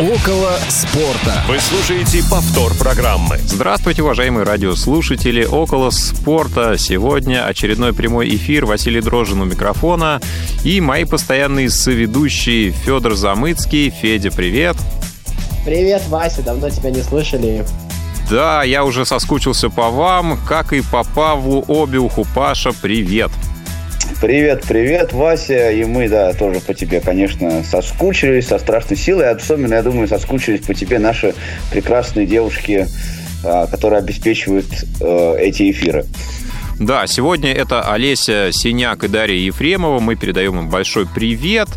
Около спорта. Вы слушаете повтор программы. Здравствуйте, уважаемые радиослушатели. Около спорта. Сегодня очередной прямой эфир. Василий Дрожин у микрофона. И мои постоянные соведущие Федор Замыцкий. Федя, привет. Привет, Вася. Давно тебя не слышали. Да, я уже соскучился по вам, как и по Павлу Обиуху. Паша, привет. Привет. Привет, привет, Вася. И мы, да, тоже по тебе, конечно, соскучились со страшной силой. Особенно, я думаю, соскучились по тебе наши прекрасные девушки, а, которые обеспечивают э, эти эфиры. Да, сегодня это Олеся Синяк и Дарья Ефремова. Мы передаем им большой привет.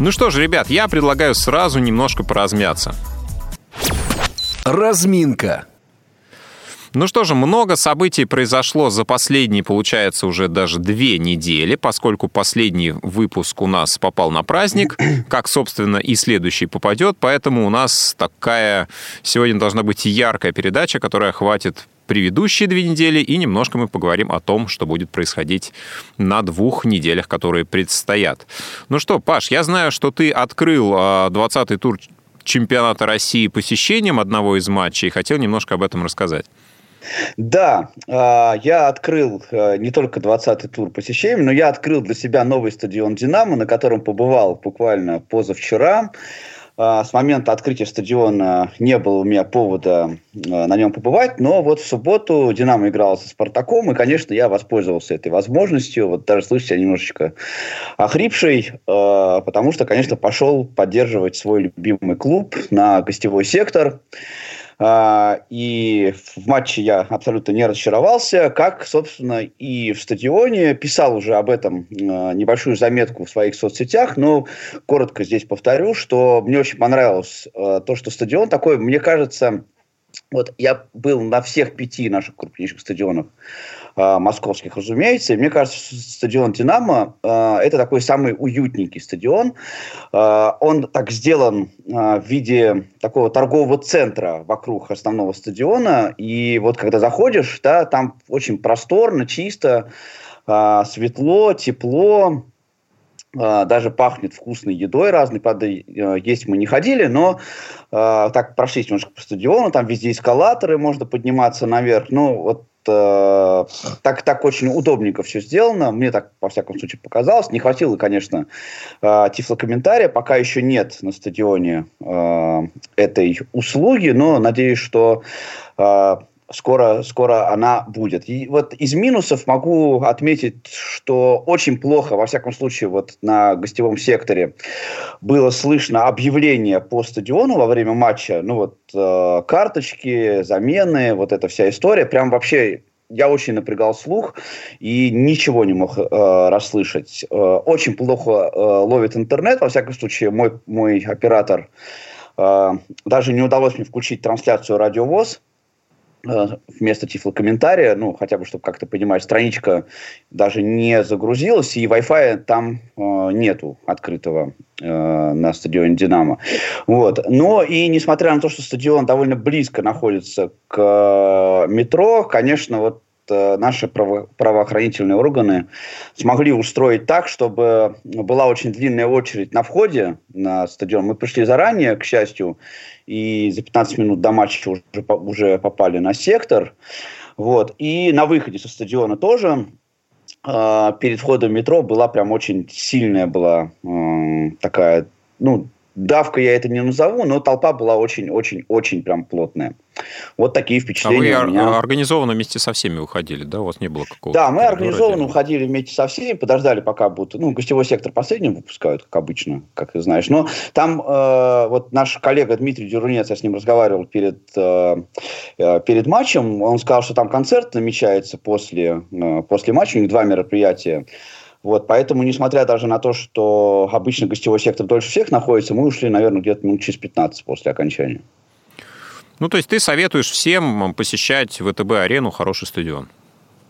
Ну что ж, ребят, я предлагаю сразу немножко поразмяться. Разминка. Ну что же, много событий произошло за последние, получается, уже даже две недели, поскольку последний выпуск у нас попал на праздник, как, собственно, и следующий попадет, поэтому у нас такая сегодня должна быть яркая передача, которая охватит предыдущие две недели, и немножко мы поговорим о том, что будет происходить на двух неделях, которые предстоят. Ну что, Паш, я знаю, что ты открыл 20-й а, тур чемпионата России посещением одного из матчей, и хотел немножко об этом рассказать. Да, а, я открыл э, не только 20-й тур посещений, но я открыл для себя новый стадион «Динамо», на котором побывал буквально позавчера. А, с момента открытия стадиона не было у меня повода э, на нем побывать, но вот в субботу «Динамо» играл со «Спартаком», и, конечно, я воспользовался этой возможностью. Вот даже, слышите, я немножечко охрипший, э, потому что, конечно, пошел поддерживать свой любимый клуб на гостевой сектор. А, и в матче я абсолютно не разочаровался, как, собственно, и в стадионе. Писал уже об этом а, небольшую заметку в своих соцсетях, но коротко здесь повторю, что мне очень понравилось а, то, что стадион такой, мне кажется, вот я был на всех пяти наших крупнейших стадионах э, московских, разумеется. И мне кажется, стадион «Динамо» э, это такой самый уютненький стадион. Э, он так сделан в виде такого торгового центра вокруг основного стадиона. И вот когда заходишь, да, там очень просторно, чисто, светло, тепло. Даже пахнет вкусной едой разной, правда, есть мы не ходили, но э, так прошлись немножко по стадиону, там везде эскалаторы, можно подниматься наверх, ну, вот э, так, так очень удобненько все сделано, мне так, во всяком случае, показалось, не хватило, конечно, э, тифлокомментария, пока еще нет на стадионе э, этой услуги, но надеюсь, что э, скоро, скоро она будет. И вот из минусов могу отметить, что очень плохо, во всяком случае, вот на гостевом секторе было слышно объявление по стадиону во время матча. Ну вот э, карточки, замены, вот эта вся история. Прям вообще я очень напрягал слух и ничего не мог э, расслышать. Э, очень плохо э, ловит интернет, во всяком случае, мой, мой оператор э, даже не удалось мне включить трансляцию радиовоз вместо тифлокомментария, ну, хотя бы, чтобы как-то понимать, страничка даже не загрузилась, и Wi-Fi там э, нету открытого э, на стадионе «Динамо». Вот. Но и несмотря на то, что стадион довольно близко находится к э, метро, конечно, вот Э, наши право правоохранительные органы смогли устроить так, чтобы была очень длинная очередь на входе на стадион. Мы пришли заранее, к счастью, и за 15 минут до матча уже, уже попали на сектор. Вот. И на выходе со стадиона тоже э, перед входом в метро была прям очень сильная была э, такая, ну, давка я это не назову, но толпа была очень-очень-очень прям плотная. Вот такие впечатления. А вы у меня. организованно вместе со всеми уходили, да? У вас не было какого-то... Да, мы организованно уходили вместе со всеми, подождали, пока будут... Ну, гостевой сектор последним выпускают, как обычно, как ты знаешь. Но там э, вот наш коллега Дмитрий Дюрунец, я с ним разговаривал перед, э, э, перед матчем, он сказал, что там концерт намечается после, э, после матча, у них два мероприятия. Вот, поэтому, несмотря даже на то, что обычно гостевой сектор дольше всех находится, мы ушли, наверное, где-то минут через 15 после окончания. Ну, то есть ты советуешь всем посещать ВТБ-арену, хороший стадион?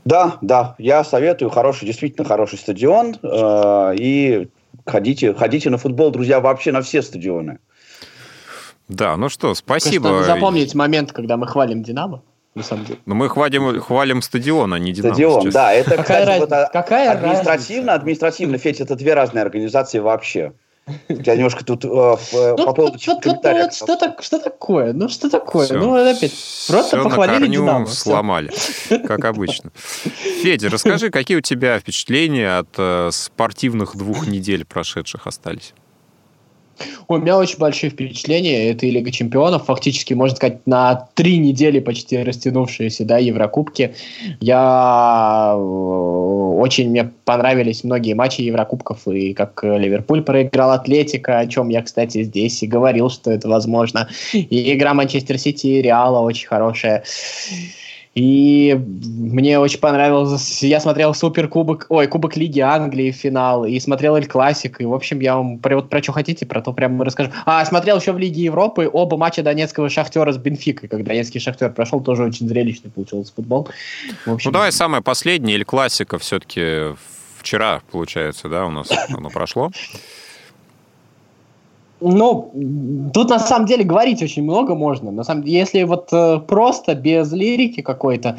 Да, да, я советую хороший, действительно хороший стадион. Э, и ходите, ходите на футбол, друзья, вообще на все стадионы. Да, ну что, спасибо. Просто запомнить момент, когда мы хвалим «Динамо» на самом деле. Но мы хвалим, хвалим стадион, а не Динамо. Стадион, сейчас. да. Это, какая кстати, разница? вот, какая административно, разница? административно, Федь, это две разные организации вообще. Я немножко тут э, э, Ну, по поводу вот- вот- вот- что, так, что такое? Ну, что такое? Всё. Ну, опять, просто Всё похвалили на корню Динамо. сломали, как обычно. Федя, расскажи, какие у тебя впечатления от э, спортивных двух недель прошедших остались? У меня очень большие впечатления. Это и Лига Чемпионов, фактически, можно сказать, на три недели почти растянувшиеся, да, Еврокубки. Я э, очень мне понравились многие матчи Еврокубков, и как Ливерпуль проиграл Атлетика, о чем я, кстати, здесь и говорил, что это возможно. И игра Манчестер Сити и Реала очень хорошая. И мне очень понравилось. Я смотрел Суперкубок, ой, Кубок Лиги Англии финал, и смотрел Эль Классик. И, в общем, я вам про, вот про что хотите, про то прямо расскажу. А, смотрел еще в Лиге Европы оба матча Донецкого Шахтера с Бенфикой. Когда Донецкий Шахтер прошел, тоже очень зрелищный получился футбол. Общем, Ну, давай самое последнее, или классика все-таки вчера, получается, да, у нас оно прошло. Ну, тут на самом деле говорить очень много можно. На самом деле, если вот э, просто без лирики какой-то,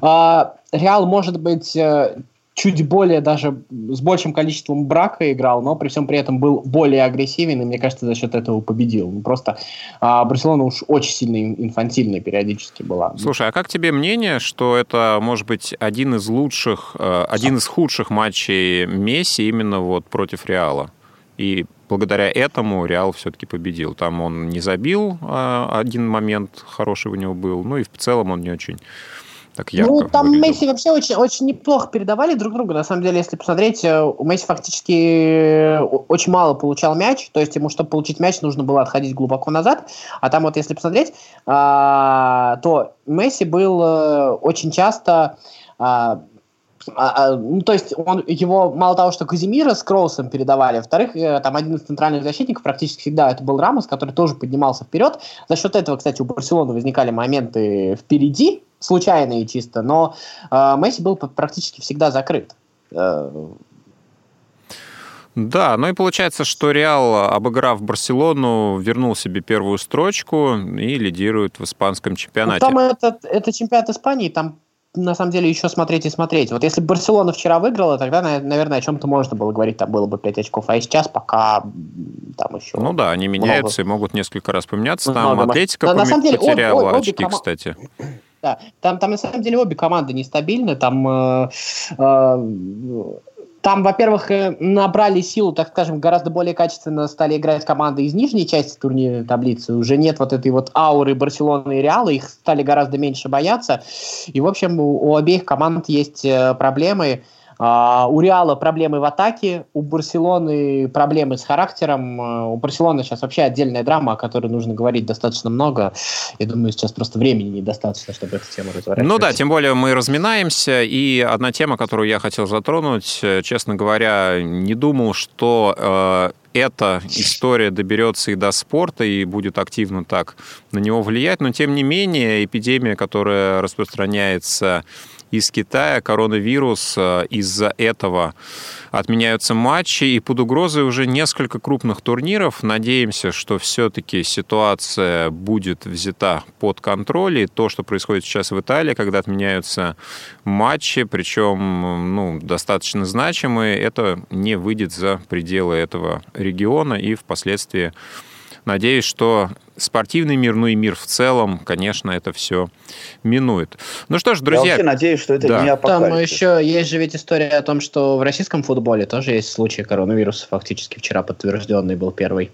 э, Реал может быть э, чуть более даже с большим количеством брака играл, но при всем при этом был более агрессивен, и мне кажется, за счет этого победил. Ну, просто э, Барселона уж очень сильно ин- инфантильной периодически была. Слушай, а как тебе мнение, что это может быть один из лучших, э, один из худших матчей Месси именно вот против Реала? И благодаря этому Реал все-таки победил. Там он не забил, э, один момент хороший у него был, ну и в целом он не очень так ярко Ну, там выглядел. Месси вообще очень, очень неплохо передавали друг друга. На самом деле, если посмотреть, э, у Месси фактически э, очень мало получал мяч. То есть ему, чтобы получить мяч, нужно было отходить глубоко назад. А там вот, если посмотреть, а, то Месси был э, очень часто... а, а, ну, то есть он его мало того, что Казимира с Кроусом передавали, во-вторых, э, там один из центральных защитников практически всегда это был Рамос, который тоже поднимался вперед. За счет этого, кстати, у Барселоны возникали моменты впереди, случайные чисто, но э, Месси был практически всегда закрыт. Э, Да, ну и получается, что Реал, обыграв Барселону, вернул себе первую строчку и лидирует в испанском ну, чемпионате. там это, это чемпионат Испании, там на самом деле еще смотреть и смотреть. Вот если бы Барселона вчера выиграла, тогда, на- наверное, о чем-то можно было говорить, там было бы 5 очков, а сейчас пока там еще... Ну да, они меняются и могут несколько раз поменяться. Там Много. Атлетика На- на поме- самом деле, обе- потеряла обе очки, кома- кстати. Да, там, там на самом деле обе команды нестабильны. Там, э, э, там, во-первых, э, набрали силу, так скажем, гораздо более качественно стали играть команды из нижней части турнирной таблицы. Уже нет вот этой вот ауры Барселоны и Реала, их стали гораздо меньше бояться. И, в общем, у, у обеих команд есть э, проблемы. А, у Реала проблемы в атаке, у Барселоны проблемы с характером. А, У Барселоны сейчас вообще отдельная драма, о которой нужно говорить достаточно много. Я думаю, сейчас просто времени недостаточно, чтобы эту тему разворачивать. Ну да, тем более мы разминаемся. И одна тема, которую я хотел затронуть, э, честно говоря, не думал, что э, эта история доберется и до спорта, и будет активно так на него влиять. Но тем не менее, эпидемия, которая распространяется из Китая, коронавирус, э, из-за этого отменяются матчи, и под угрозой уже несколько крупных турниров. Надеемся, что все-таки ситуация будет взята под контроль, и то, что происходит сейчас в Италии, когда отменяются матчи, причем ну, достаточно значимые, это не выйдет за пределы этого региона, и впоследствии Надеюсь, что спортивный мир, ну и мир в целом, конечно, это все минует. Ну что ж, Я друзья, вообще надеюсь, что это Да. не Там еще есть же ведь история о том, что в российском футболе тоже есть случай коронавируса, фактически вчера подтвержденный был первый.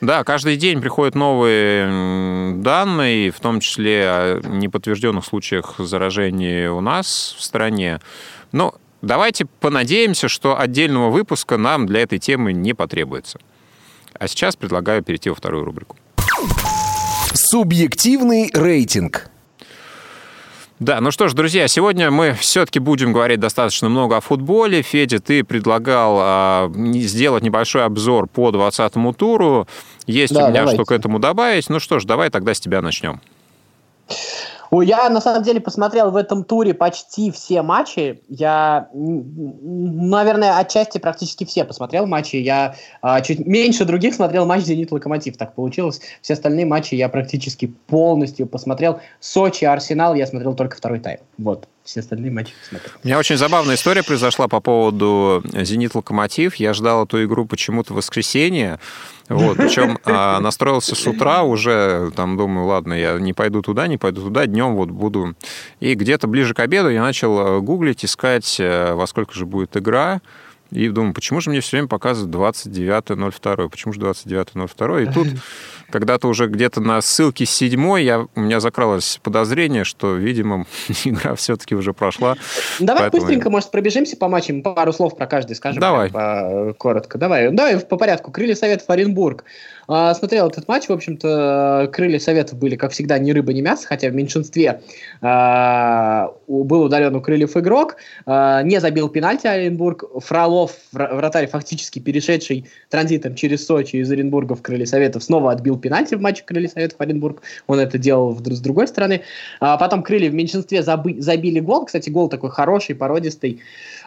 Да, каждый день приходят новые данные, в том числе о неподтвержденных случаях заражения у нас в стране. Но давайте понадеемся, что отдельного выпуска нам для этой темы не потребуется. А сейчас предлагаю перейти во вторую рубрику. Субъективный рейтинг. Да, ну что ж, друзья, сегодня мы все-таки будем говорить достаточно много о футболе. Федя, ты предлагал а, сделать небольшой обзор по 20-му туру. Есть Да, у меня давайте. что к этому добавить. Ну что ж, давай тогда с тебя начнем. Ой, Я на самом деле посмотрел в этом туре почти все матчи. Я, наверное, отчасти практически все посмотрел матчи. Я а, чуть меньше других смотрел матч Зенит Локомотив. Так получилось. Все остальные матчи я практически полностью посмотрел. Сочи, Арсенал я смотрел только второй тайм. Вот. Все остальные матчи смотрел. У меня очень забавная история произошла по поводу «Зенит-Локомотив». Я ждал эту игру почему-то в воскресенье. Вот, причем а, настроился с утра, уже там думаю, ладно, я не пойду туда, не пойду туда, днем вот буду. И где-то ближе к обеду я начал гуглить, искать, э, во сколько же будет игра. И думаю, почему же мне все время показывают 29.02? Почему же 29.02? И тут когда-то уже где-то на ссылке седьмой я, у меня закралось подозрение, что, видимо, игра все-таки уже прошла. Давай Поэтому... быстренько, может, пробежимся по матчам, пару слов про каждый скажем. Давай. По, коротко. Давай. Давай по порядку. Крылья Совет Оренбург. А, смотрел этот матч, в общем-то, крылья Советов были, как всегда, ни рыба, ни мясо, хотя в меньшинстве а, был удален у крыльев игрок, а, не забил пенальти Оренбург, Фролов, вратарь, фактически перешедший транзитом через Сочи из Оренбурга в крылья Советов, снова отбил пенальти в матче крылья Советов Оренбург, он это делал с другой стороны. Потом крылья в меньшинстве забили гол, кстати, гол такой хороший, породистый,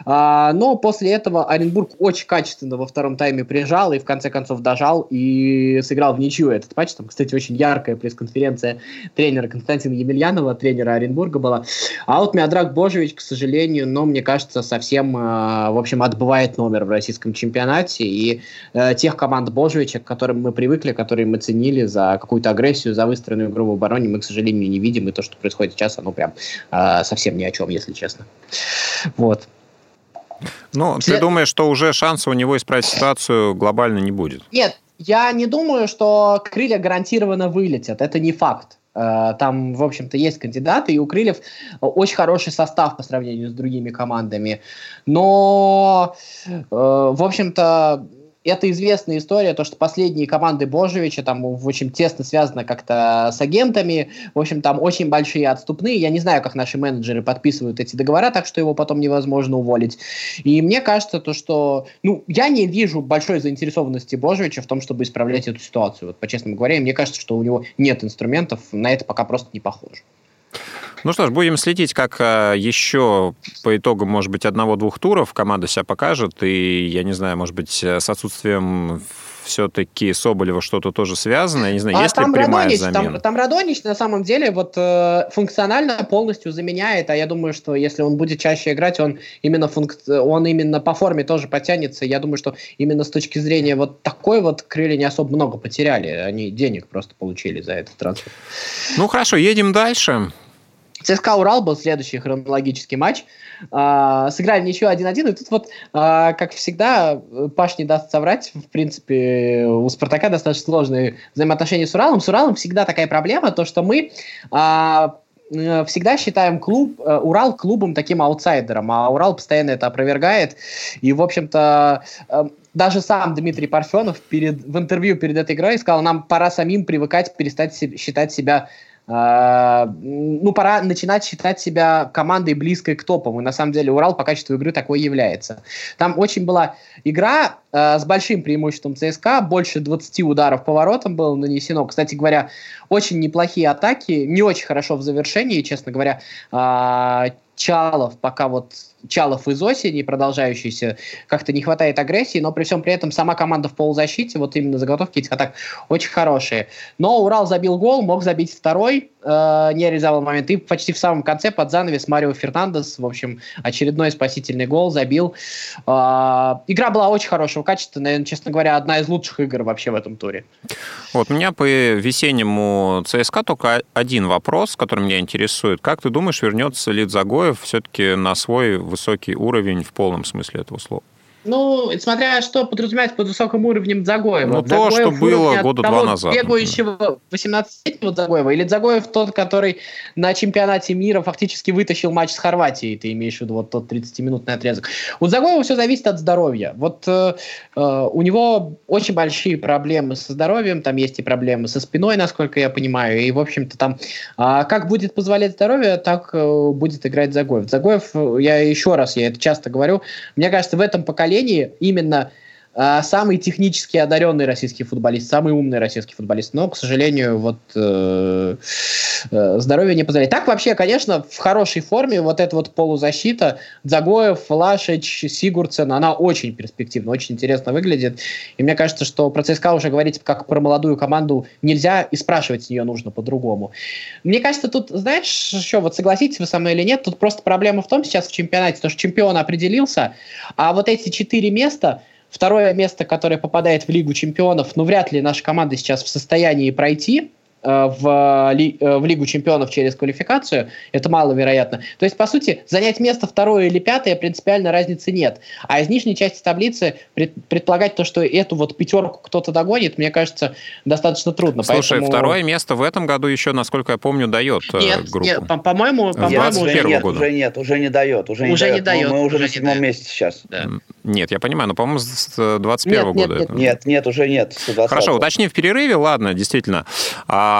но после этого Оренбург очень качественно во втором тайме прижал и в конце концов дожал, и сыграл в ничью этот матч. Там, кстати, очень яркая пресс-конференция тренера Константина Емельянова, тренера Оренбурга была. А вот Миодрак Божевич, к сожалению, но мне кажется, совсем, э, в общем, отбывает номер в российском чемпионате. И э, тех команд Божевича, к которым мы привыкли, которые мы ценили за какую-то агрессию, за выстроенную игру в обороне, мы, к сожалению, не видим. И то, что происходит сейчас, оно прям э, совсем ни о чем, если честно. Вот. Ну, След... ты думаешь, что уже шанса у него исправить ситуацию глобально не будет? Нет, я не думаю, что крылья гарантированно вылетят. Это не факт. Э, там, в общем-то, есть кандидаты, и у Крыльев очень хороший состав по сравнению с другими командами. Но, э, в общем-то, это известная история, то, что последние команды Божевича там очень тесно связаны как-то с агентами, в общем, там очень большие отступные, я не знаю, как наши менеджеры подписывают эти договора, так что его потом невозможно уволить. И мне кажется, то, что, ну, я не вижу большой заинтересованности Божевича в том, чтобы исправлять эту ситуацию, вот по-честному говоря, мне кажется, что у него нет инструментов, на это пока просто не похоже. Ну что ж, будем следить, как а, еще по итогам, может быть, одного-двух туров команда себя покажет. И, я не знаю, может быть, с отсутствием все-таки Соболева что-то тоже связано? Я не знаю, а есть ли прямая Радонич, замена? Там, там Радонич на самом деле вот э, функционально полностью заменяет, а я думаю, что если он будет чаще играть, он именно, функ... он именно по форме тоже потянется. Я думаю, что именно с точки зрения вот такой вот крылья не особо много потеряли. Они денег просто получили за этот трансфер. Ну хорошо, едем дальше. ЦСКА Урал был следующий хронологический матч. А, сыграли ничего 1-1. И тут вот, а, как всегда, Паш не даст соврать. В принципе, у Спартака достаточно сложные взаимоотношения с Уралом. С Уралом всегда такая проблема, то что мы а, всегда считаем клуб, э, Урал клубом таким аутсайдером, а Урал постоянно это опровергает. И, в общем-то, э, даже сам Дмитрий Парфенов перед, в интервью перед этой игрой сказал, нам пора самим привыкать перестать считать себя ну, пора начинать считать себя командой близкой к топам. И на самом деле Урал по качеству игры такой является. Там очень была игра э, с большим преимуществом ЦСКА, больше 20 ударов по воротам было нанесено. Кстати говоря, очень неплохие атаки, не очень хорошо в завершении, честно говоря. Э, Чалов пока вот Чалов из осени, продолжающийся, как-то не хватает агрессии, но при всем при этом сама команда в полузащите, вот именно заготовки этих атак очень хорошие. Но Урал забил гол, мог забить второй, э, не реализовал момент, и почти в самом конце под занавес Марио Фернандес, в общем, очередной спасительный гол забил. Э, игра была очень хорошего качества, наверное, честно говоря, одна из лучших игр вообще в этом туре. Вот, меня по весеннему ЦСКА только один вопрос, который меня интересует. Как ты думаешь, вернется ли Загоев все-таки на свой высокий уровень в полном смысле этого слова. Ну, смотря что подразумевать под высоким уровнем Загоева. Ну, то, что было года два назад. Бегающего 18-летнего Загоева, или Загоев тот, который на чемпионате мира фактически вытащил матч с Хорватией, ты имеешь в виду вот тот 30-минутный отрезок. У Загоева все зависит от здоровья. Вот э, э, у него очень большие проблемы со здоровьем, там есть и проблемы со спиной, насколько я понимаю, и, в общем-то, там э, как будет позволять здоровье, так э, будет играть Загоев. Загоев, я еще раз, я это часто говорю, мне кажется, в этом поколении поколении именно самый технически одаренный российский футболист, самый умный российский футболист, но, к сожалению, вот э, э, здоровье не позволяет. Так вообще, конечно, в хорошей форме вот эта вот полузащита Загоев, Флашич, Сигурцен, она очень перспективна, очень интересно выглядит. И мне кажется, что про ЦСКА уже говорить как про молодую команду нельзя, и спрашивать с нее нужно по-другому. Мне кажется, тут, знаешь, еще вот согласитесь вы со мной или нет, тут просто проблема в том сейчас в чемпионате, то, что чемпион определился, а вот эти четыре места – Второе место, которое попадает в Лигу чемпионов, ну, вряд ли наша команда сейчас в состоянии пройти. Э, в, ли, э, в Лигу чемпионов через квалификацию, это маловероятно. То есть, по сути, занять место второе или пятое принципиально разницы нет. А из нижней части таблицы пред, предполагать то, что эту вот пятерку кто-то догонит, мне кажется, достаточно трудно. Слушай, Поэтому... второе место в этом году еще, насколько я помню, дает э, нет, группу. Нет, по- по-моему, по-моему уже, нет, года. уже нет, уже не дает. Уже, уже не, дает. Мы, мы уже, уже на седьмом месте сейчас. Да. Нет, я понимаю, но, по-моему, с 21 нет, года. Нет, нет, нет, нет, уже нет. Хорошо, уточни в перерыве, ладно, действительно. А,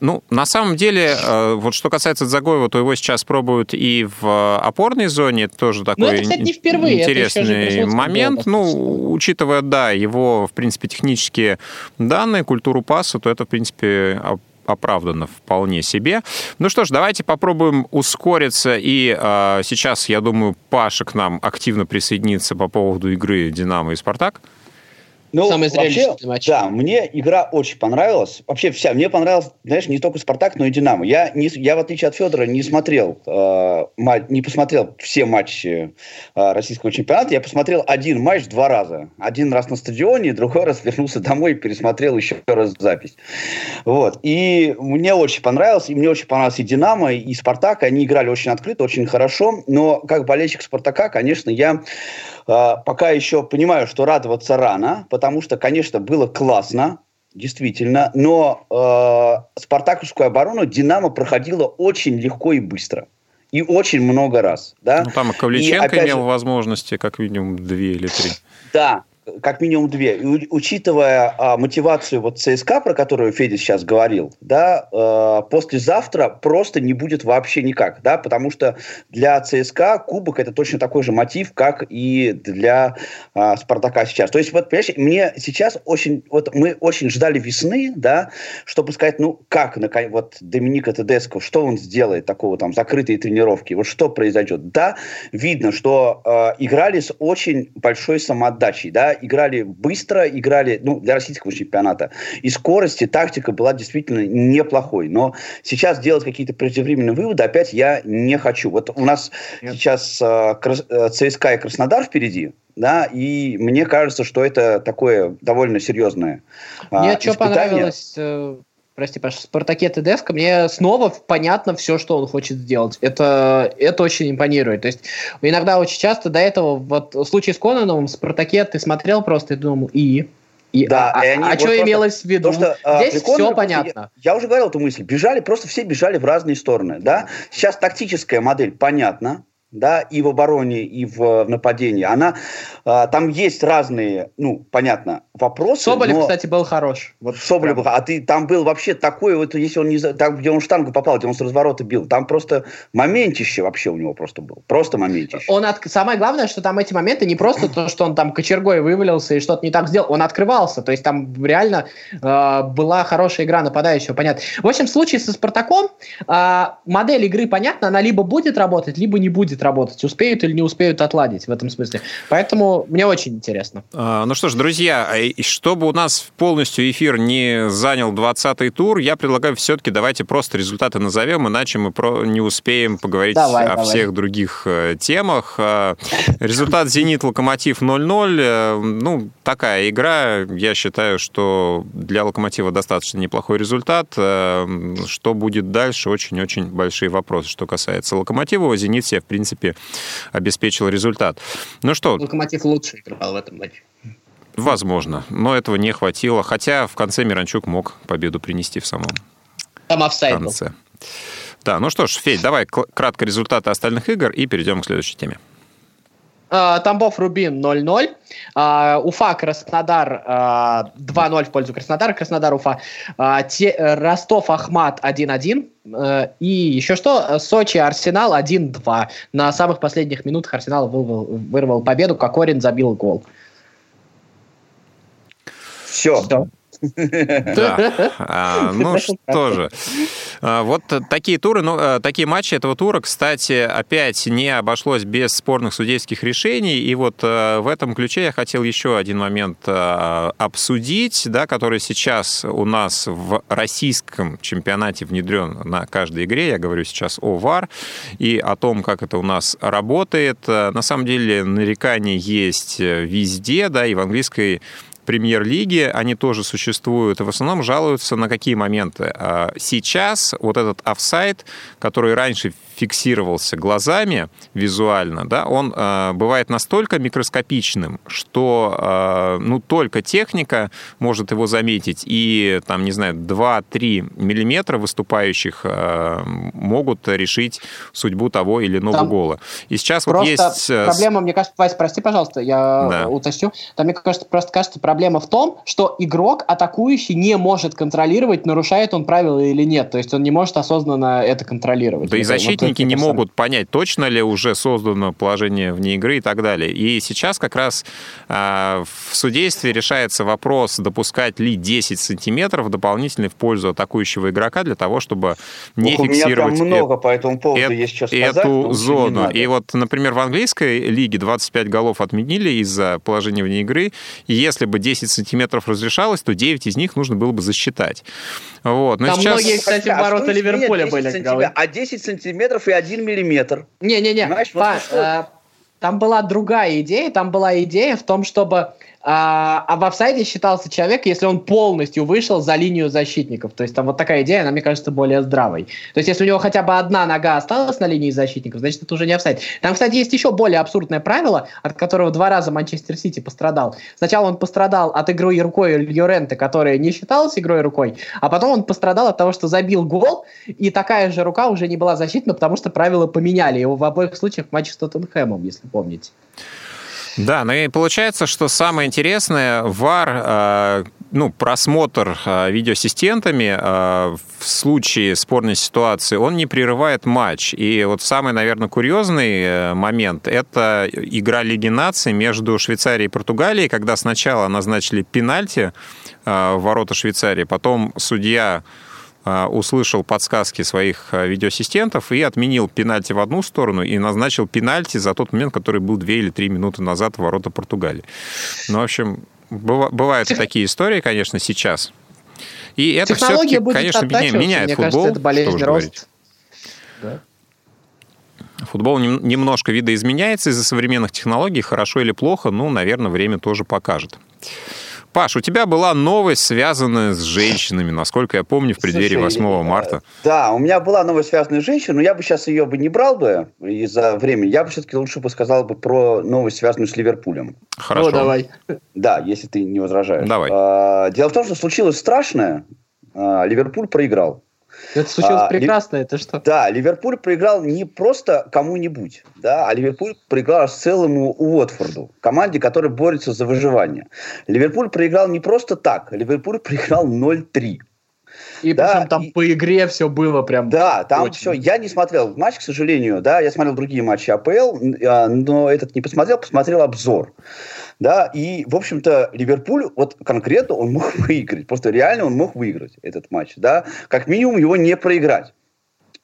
ну, на самом деле, э, вот что касается Загоева, то его сейчас пробуют и в опорной зоне, это тоже такой ну, это, кстати, не впервые. интересный момент. Ну, учитывая, да, его, в принципе, технические данные, культуру паса, то это, в принципе, оправдано вполне себе. Ну что ж, давайте попробуем ускориться. И э, сейчас, я думаю, Паша к нам активно присоединится по поводу игры «Динамо» и «Спартак». Ну, Самый вообще, матч. Да, мне игра очень понравилась. Вообще вся. Мне понравилась, знаешь, не только «Спартак», но и «Динамо». Я, не, я в отличие от Федора, не смотрел, э, не посмотрел все матчи э, российского чемпионата. Я посмотрел один матч два раза. Один раз на стадионе, другой раз вернулся домой и пересмотрел еще раз запись. Вот. И мне очень понравилось. И мне очень понравилось и «Динамо», и «Спартак». Они играли очень открыто, очень хорошо. Но как болельщик «Спартака», конечно, я пока еще понимаю, что радоваться рано, потому что, конечно, было классно, действительно, но э, спартаковскую оборону «Динамо» проходила очень легко и быстро. И очень много раз. Да? Ну, там Ковличенко и, имел же, возможности, как минимум, две или три. Да, как минимум две. И учитывая а, мотивацию вот ЦСКА, про которую Федя сейчас говорил, да, а, послезавтра просто не будет вообще никак, да, потому что для ЦСКА кубок это точно такой же мотив, как и для а, Спартака сейчас. То есть, вот, понимаешь, мне сейчас очень, вот мы очень ждали весны, да, чтобы сказать, ну, как, вот Доминика Тедеско, что он сделает такого там, закрытой тренировки, вот что произойдет. Да, видно, что э, играли с очень большой самоотдачей, да, играли быстро, играли, ну, для российского чемпионата. И скорость, и тактика была действительно неплохой. Но сейчас делать какие-то преждевременные выводы опять я не хочу. Вот у нас Нет. сейчас э, э ЦСКА и Краснодар впереди, да, и мне кажется, что это такое довольно серьезное э, Мне что понравилось э, прости, Паша, в «Спартаке Тедеско» мне снова понятно все, что он хочет сделать. Это, это очень импонирует. То есть иногда очень часто до этого, вот в случае с Конаном, в «Спартаке» ты смотрел просто и думал, и... И, да, а, и они, а вот что имелось в виду? То, что, а, Здесь все Коннор, понятно. Я, я уже говорил эту мысль. Бежали, просто все бежали в разные стороны. Да? Сейчас тактическая модель понятна да, и в обороне, и в, в нападении, она, а, там есть разные, ну, понятно, вопросы. Соболев, но... кстати, был хорош. Вот Соболев был, а ты там был вообще такой, вот если он не, там, где он штангу попал, где он с разворота бил, там просто моментище вообще у него просто был, просто моментище. Он от... Самое главное, что там эти моменты не просто то, что он там кочергой вывалился и что-то не так сделал, он открывался, то есть там реально э, была хорошая игра нападающего, понятно. В общем, в случае со Спартаком э, модель игры понятна, она либо будет работать, либо не будет будет работать, успеют или не успеют отладить в этом смысле. Поэтому мне очень интересно. А, ну что ж, друзья, а чтобы у нас полностью эфир не занял 20-й тур, я предлагаю все-таки давайте просто результаты назовем, иначе мы про не успеем поговорить давай, о давай. всех других э, темах. А, результат «Зенит» «Локомотив» 0-0. Э, ну, такая игра. Я считаю, что для «Локомотива» достаточно неплохой результат. Э, что будет дальше? Очень-очень большие вопросы. Что касается «Локомотива», «Зенит» себе, в принципе, принципе, обеспечил результат. Ну что... Локомотив лучше играл в этом матче. Возможно, но этого не хватило. Хотя в конце Миранчук мог победу принести в самом Там конце. Был. Да, ну что ж, Федь, давай кратко результаты остальных игр и перейдем к следующей теме. А, Тамбов Рубин 0-0. А, Уфа Краснодар 2-0 а, в пользу Краснодара. Краснодар Уфа. Ростов Ахмат 1-1. И еще что? Сочи Арсенал 1-2. На самых последних минутах Арсенал вырвал, вырвал победу. Кокорин забил гол. Все. Да. А, ну что же. А, вот такие туры, ну, э, такие матчи этого тура, кстати, опять не обошлось без спорных судейских решений. И вот э, в этом ключе я хотел еще один момент э, обсудить, да, который сейчас у нас в российском чемпионате внедрен на каждой игре. Я говорю сейчас о ВАР и о том, как это у нас работает. На самом деле нарекания есть везде, да, и в английской премьер-лиги, они тоже существуют, и в основном жалуются на какие моменты. А сейчас вот этот офсайт, который раньше фиксировался глазами визуально, да, он э, бывает настолько микроскопичным, что э, ну, только техника может его заметить, и там, не знаю, 2-3 миллиметра выступающих э, могут решить судьбу того или иного там гола. И сейчас вот есть... Проблема, мне кажется, Вась, прости, пожалуйста, я да. уточню. Там, мне кажется, просто кажется, проблема в том, что игрок атакующий не может контролировать, нарушает он правила или нет. То есть он не может осознанно это контролировать. Да и защитник сотрудники не могут понять, точно ли уже создано положение вне игры и так далее. И сейчас как раз э, в судействе решается вопрос, допускать ли 10 сантиметров дополнительный в пользу атакующего игрока для того, чтобы не Ох, фиксировать... У меня много по этому поводу э- есть что сказать, эту зону. И вот, например, в английской лиге 25 голов отменили из-за положения вне игры. И если бы 10 сантиметров разрешалось, то 9 из них нужно было бы засчитать. Вот. Но Там сейчас... многие, кстати, а ворота Ливерпуля были. А 10 сантиметров и 1 миллиметр. Не-не-не, вот э, там была другая идея. Там была идея в том, чтобы а, а в офсайде считался человек, если он полностью вышел за линию защитников. То есть там вот такая идея, она, мне кажется, более здравой. То есть если у него хотя бы одна нога осталась на линии защитников, значит, это уже не офсайд. Там, кстати, есть еще более абсурдное правило, от которого два раза Манчестер Сити пострадал. Сначала он пострадал от игры рукой Льоренте, которая не считалась игрой рукой, а потом он пострадал от того, что забил гол, и такая же рука уже не была защитна, потому что правила поменяли его в обоих случаях в матче с Тоттенхэмом, если помните. Да, ну и получается, что самое интересное, VAR, э, ну, просмотр э, видеоассистентами э, в случае спорной ситуации, он не прерывает матч. И вот самый, наверное, курьезный момент – это игра Лиги наций между Швейцарией и Португалией, когда сначала назначили пенальти в ворота Швейцарии, потом судья услышал подсказки своих а, видеоассистентов и отменил пенальти в одну сторону и назначил пенальти за тот момент, который был 2 или 3 минуты назад в ворота Португалии. Ну, в общем, бывают такие истории, конечно, сейчас. И это все-таки, конечно, меняет Мне футбол. Кажется, это болезнь рост. Да. Футбол немножко видоизменяется из-за современных технологий. Хорошо или плохо, ну, наверное, время тоже покажет. Паш, у тебя была новость, связанная с женщинами, насколько я помню, в преддверии Слушай, 8 э, марта. Да, у меня была новость, связанная с женщиной, но я бы сейчас ее бы не брал бы из-за времени. Я бы все-таки лучше бы сказал бы про новость, связанную с Ливерпулем. Хорошо. О, давай. Да, если ты не возражаешь. Давай. А, дело в том, что случилось страшное. А, Ливерпуль проиграл. Это случилось а, прекрасно, Лив... это что? Да, Ливерпуль проиграл не просто кому-нибудь, да, а Ливерпуль проиграл аж целому Уотфорду, команде, которая борется за выживание. Ливерпуль проиграл не просто так, Ливерпуль проиграл 0-3. И да, причем там и... по игре все было прям. Да, там очень. все. Я не смотрел матч, к сожалению, да, я смотрел другие матчи АПЛ, а, но этот не посмотрел, посмотрел обзор. Да, и, в общем-то, Ливерпуль, вот конкретно он мог выиграть. Просто реально он мог выиграть этот матч, да. Как минимум его не проиграть.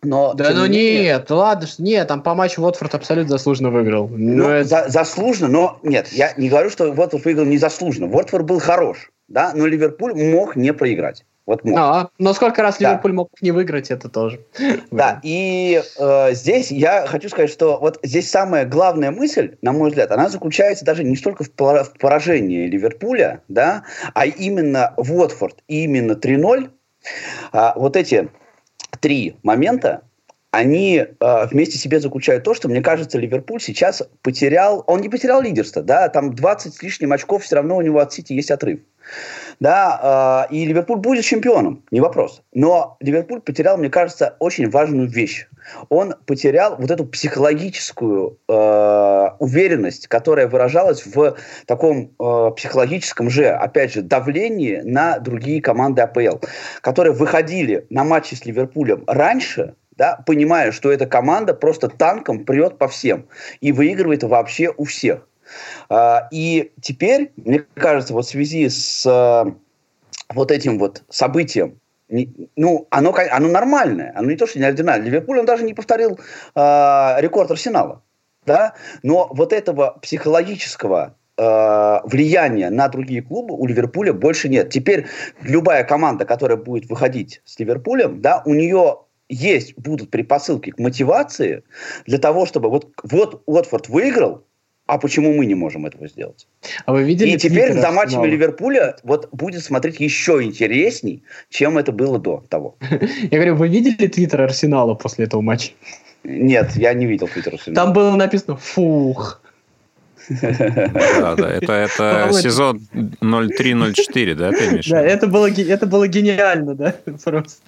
Но, да ну менее, нет, ладно, нет, там по матчу Уотфорд абсолютно заслуженно выиграл. Ну, это... за, заслуженно, но нет, я не говорю, что Уотфорд выиграл незаслуженно. Уотфорд был хорош, да, но Ливерпуль мог не проиграть. Вот мог. А, но сколько раз да. Ливерпуль мог не выиграть, это тоже. Да, и э, здесь я хочу сказать, что вот здесь самая главная мысль, на мой взгляд, она заключается даже не столько в, в поражении Ливерпуля, да, а именно Уотфорд, именно 3-0. А, вот эти три момента, они э, вместе себе заключают то, что, мне кажется, Ливерпуль сейчас потерял, он не потерял лидерство, да, там 20 с лишним очков, все равно у него от Сити есть отрыв да, э, и Ливерпуль будет чемпионом, не вопрос. Но Ливерпуль потерял, мне кажется, очень важную вещь. Он потерял вот эту психологическую э, уверенность, которая выражалась в таком э, психологическом же, опять же, давлении на другие команды АПЛ, которые выходили на матчи с Ливерпулем раньше, да, понимая, что эта команда просто танком прет по всем и выигрывает вообще у всех. А, и теперь, мне кажется, вот в связи с вот этим вот событием, ну, оно, оно нормальное, оно не то, что неординарное. Ливерпуль, он даже не повторил э, рекорд Арсенала, да, но вот этого психологического э, влияния на другие клубы у Ливерпуля больше нет. Теперь любая команда, которая будет выходить с Ливерпулем, да, у нее есть, будут предпосылки к мотивации для того, чтобы вот, вот Уотфорд выиграл, а почему мы не можем этого сделать? А вы видели И теперь за матчами Ливерпуля вот будет смотреть еще интересней, чем это было до того. Я говорю, вы видели твиттер Арсенала после этого матча? Нет, я не видел твиттер Арсенала. Там было написано «фух». Да, да, это, это сезон 03-04, да, ты имеешь? Да, это было, это было гениально, да, просто.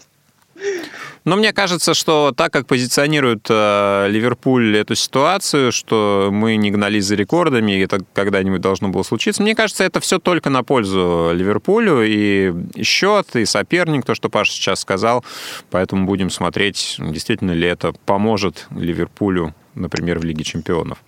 Но мне кажется, что так как позиционирует э, Ливерпуль эту ситуацию, что мы не гнались за рекордами, и это когда-нибудь должно было случиться, мне кажется, это все только на пользу Ливерпулю, и счет, и соперник, то, что Паша сейчас сказал, поэтому будем смотреть, действительно ли это поможет Ливерпулю, например, в Лиге чемпионов.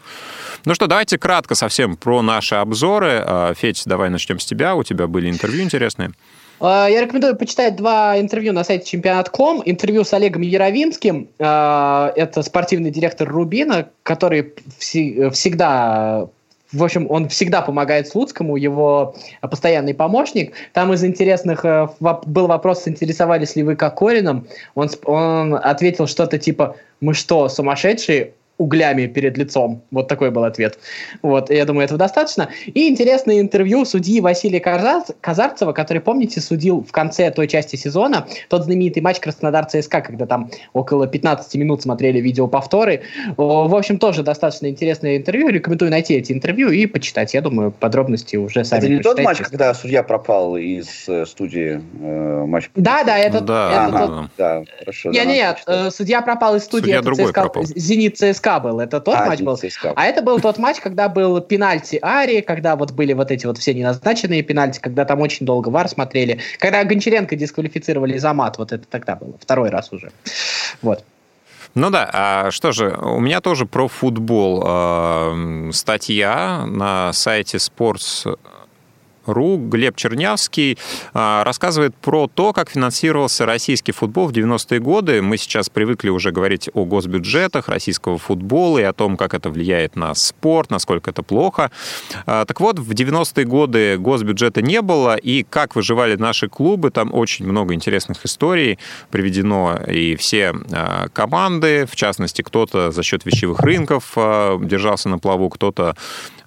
Ну что, давайте кратко совсем про наши обзоры. А, Федь, давай начнем с тебя. У тебя были интервью интересные. А, я рекомендую почитать два интервью на сайте чемпионат.ком. Интервью с Олегом Яровинским, а, это спортивный директор Рубина, который всегда в общем, он всегда помогает Слуцкому, его постоянный помощник. Там из интересных э, был вопрос, интересовались ли вы Кокорином. Он, он ответил что-то типа, мы что, сумасшедшие? Углями перед лицом. Вот такой был ответ. Вот, я думаю, этого достаточно. И интересное интервью судьи Василия Казарцева, который, помните, судил в конце той части сезона тот знаменитый матч Краснодар-ЦСКА, когда там около 15 минут смотрели видеоповторы. В общем, тоже достаточно интересное интервью. Рекомендую найти эти интервью и почитать. Я думаю, подробности уже сами Это не тот матч, когда судья пропал из э, студии э, матч? Да, да, это, да, это ага, тот... да, хорошо. Нет, да, нет, э, судья пропал из студии. Судья другой ЦСКА, пропал. Зенит ЦСКА был. Это тот А, матч был. ЦСКА. А это был тот матч, когда был пенальти Ари, когда вот были вот эти вот все неназначенные пенальти, когда там очень долго вар смотрели, когда Гончаренко дисквалифицировали за мат, вот это тогда было, второй раз уже. Вот. Ну да, а что же, у меня тоже про футбол э, статья на сайте Sports РУ Глеб Чернявский а, рассказывает про то, как финансировался российский футбол в 90-е годы. Мы сейчас привыкли уже говорить о госбюджетах российского футбола и о том, как это влияет на спорт, насколько это плохо. А, так вот, в 90-е годы госбюджета не было, и как выживали наши клубы, там очень много интересных историй приведено, и все а, команды, в частности, кто-то за счет вещевых рынков держался на плаву, кто-то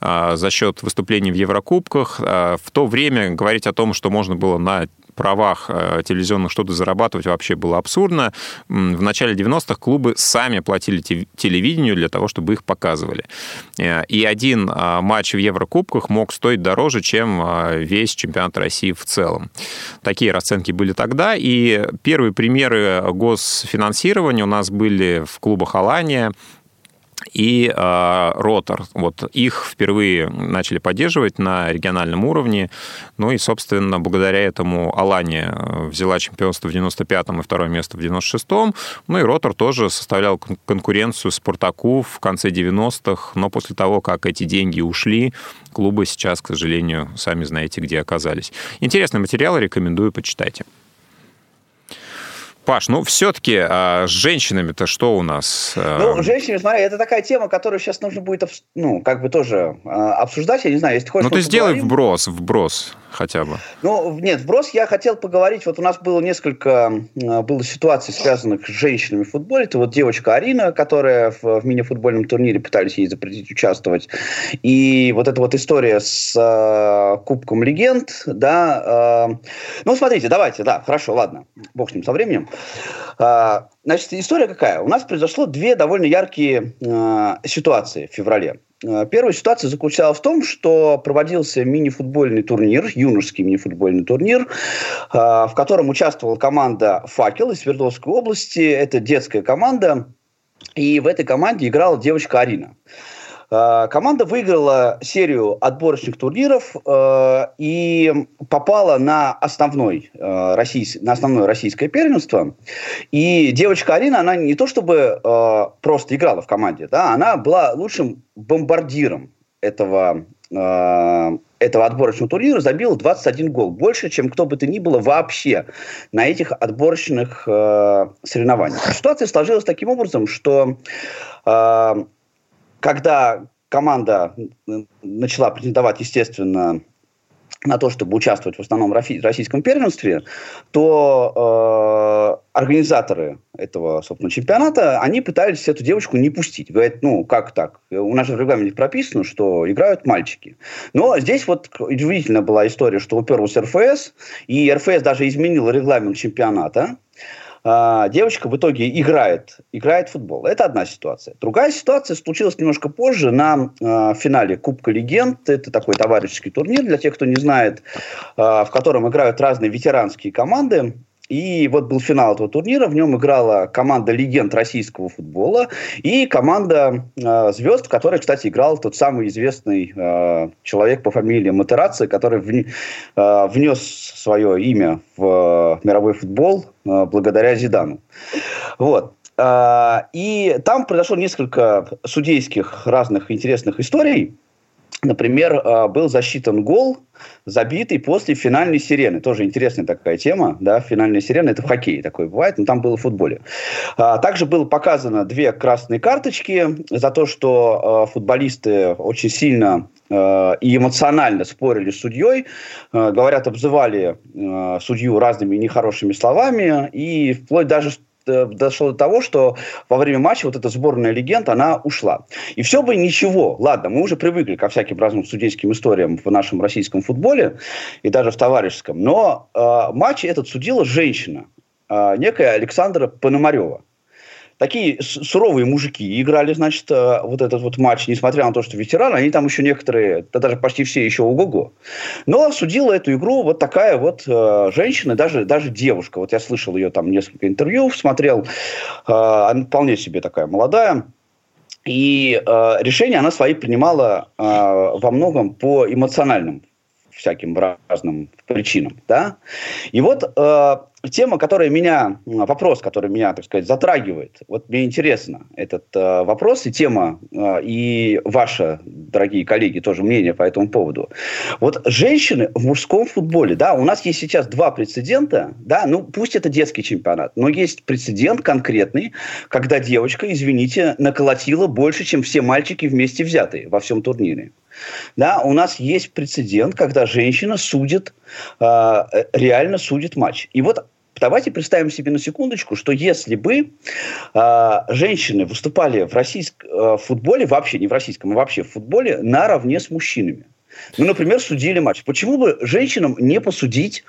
за счет выступлений в Еврокубках. В то время говорить о том, что можно было на правах э, телевизионных что-то зарабатывать вообще было абсурдно. В начале 90-х клубы сами платили телевидению для того, чтобы их показывали. Э, и один а, матч в Еврокубках мог стоить дороже, чем а, весь чемпионат России в целом. Такие расценки были тогда. И первые примеры госфинансирования у нас были в клубах «Алания», и э, Ротор. Вот их впервые начали поддерживать на региональном уровне. Ну и, собственно, благодаря этому Алания э, взяла чемпионство в 95-м и второе место в 96-м. Ну и Ротор тоже составлял конкуренцию Спартаку в конце 90-х, но после того, как эти деньги ушли, клубы сейчас, к сожалению, сами знаете, где оказались. Интересный материал, рекомендую, почитайте. Паш, ну все-таки а с женщинами-то что у нас? Ну, женщины, смотри, это такая тема, которую сейчас нужно будет, ну, как бы тоже а, обсуждать. Я не знаю, если хочешь... Ну, ты сделай вброс, вброс хотя бы. Ну, нет, вброс я хотел поговорить. Вот у нас было несколько а, было ситуаций, связанных с женщинами в футболе. Это вот девочка Арина, которая в, в мини-футбольном турнире пытались ей запретить участвовать. И вот эта вот история с э, Кубком Легенд, да. Э, ну, смотрите, давайте, да, хорошо, ладно, бог с ним со временем. Значит, история какая? У нас произошло две довольно яркие э, ситуации в феврале. Первая ситуация заключалась в том, что проводился мини-футбольный турнир, юношеский мини-футбольный турнир, в котором участвовала команда «Факел» из Свердловской области. Это детская команда, и в этой команде играла девочка Арина. Команда выиграла серию отборочных турниров э, и попала на, основной, э, российс... на основное российское первенство. И девочка Арина, она не то чтобы э, просто играла в команде, да, она была лучшим бомбардиром этого, этого отборочного турнира забил 21 гол. Больше, чем кто бы то ни было вообще на этих отборочных э, соревнованиях. Ситуация сложилась таким образом, что э, когда команда начала претендовать, естественно, на то, чтобы участвовать в основном российском первенстве, то э, организаторы этого, собственно, чемпионата, они пытались эту девочку не пустить. Говорят, ну, как так? У нас же в регламенте прописано, что играют мальчики. Но здесь вот удивительная была история, что уперлась РФС, и РФС даже изменил регламент чемпионата, а, девочка в итоге играет, играет в футбол. Это одна ситуация. Другая ситуация случилась немножко позже на э, финале Кубка Легенд. Это такой товарищеский турнир, для тех, кто не знает, э, в котором играют разные ветеранские команды. И вот был финал этого турнира, в нем играла команда легенд российского футбола и команда э, звезд, в которой, кстати, играл тот самый известный э, человек по фамилии Матераци, который вне, э, внес свое имя в э, мировой футбол э, благодаря Зидану. Вот. Э, и там произошло несколько судейских разных интересных историй. Например, э, был засчитан гол, забитый после финальной сирены. Тоже интересная такая тема. Да? Финальная сирена – это в хоккее такое бывает, но там было в футболе. А, также было показано две красные карточки за то, что э, футболисты очень сильно э, и эмоционально спорили с судьей. Говорят, обзывали судью разными нехорошими словами. И вплоть даже дошло до того, что во время матча вот эта сборная легенд, она ушла. И все бы ничего. Ладно, мы уже привыкли ко всяким разным судейским историям в нашем российском футболе и даже в товарищеском. Но э, матч этот судила женщина, э, некая Александра Пономарева такие суровые мужики играли, значит, э, вот этот вот матч, несмотря на то, что ветераны, они там еще некоторые, да даже почти все еще ого-го. Но судила эту игру вот такая вот э, женщина, даже, даже девушка. Вот я слышал ее там несколько интервью, смотрел, э, она вполне себе такая молодая. И э, решения она свои принимала э, во многом по эмоциональным всяким разным причинам. Да? И вот э, тема, которая меня, вопрос, который меня, так сказать, затрагивает. Вот мне интересно этот э, вопрос и тема, э, и ваши, дорогие коллеги, тоже мнение по этому поводу. Вот женщины в мужском футболе, да, у нас есть сейчас два прецедента, да, ну пусть это детский чемпионат, но есть прецедент конкретный, когда девочка, извините, наколотила больше, чем все мальчики вместе взятые во всем турнире. Да, у нас есть прецедент, когда женщина судит, э, реально судит матч. И вот Давайте представим себе на секундочку, что если бы э, женщины выступали в российском э, футболе, вообще не в российском, а вообще в футболе, наравне с мужчинами. Ну, например, судили матч. Почему бы женщинам не посудить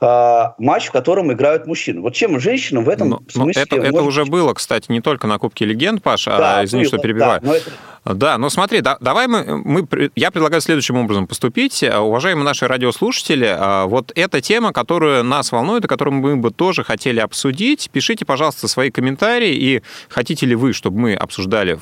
э, матч, в котором играют мужчины? Вот чем женщинам в этом но, смысле... Но это, это уже было, кстати, не только на Кубке Легенд, Паша, да, а, извини, было, что перебиваю. Да, но это... Да, но смотри, да, давай мы, мы, я предлагаю следующим образом поступить. Уважаемые наши радиослушатели, а, вот эта тема, которая нас волнует, и которую мы бы тоже хотели обсудить, пишите, пожалуйста, свои комментарии, и хотите ли вы, чтобы мы обсуждали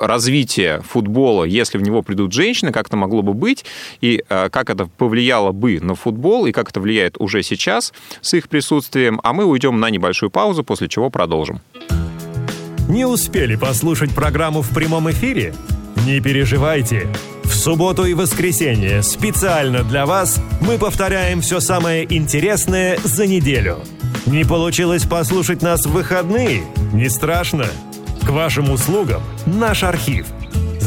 развитие футбола, если в него придут женщины, как это могло бы быть, и а, как это повлияло бы на футбол, и как это влияет уже сейчас с их присутствием, а мы уйдем на небольшую паузу, после чего продолжим. Не успели послушать программу в прямом эфире? Не переживайте. В субботу и воскресенье специально для вас мы повторяем все самое интересное за неделю. Не получилось послушать нас в выходные? Не страшно. К вашим услугам наш архив.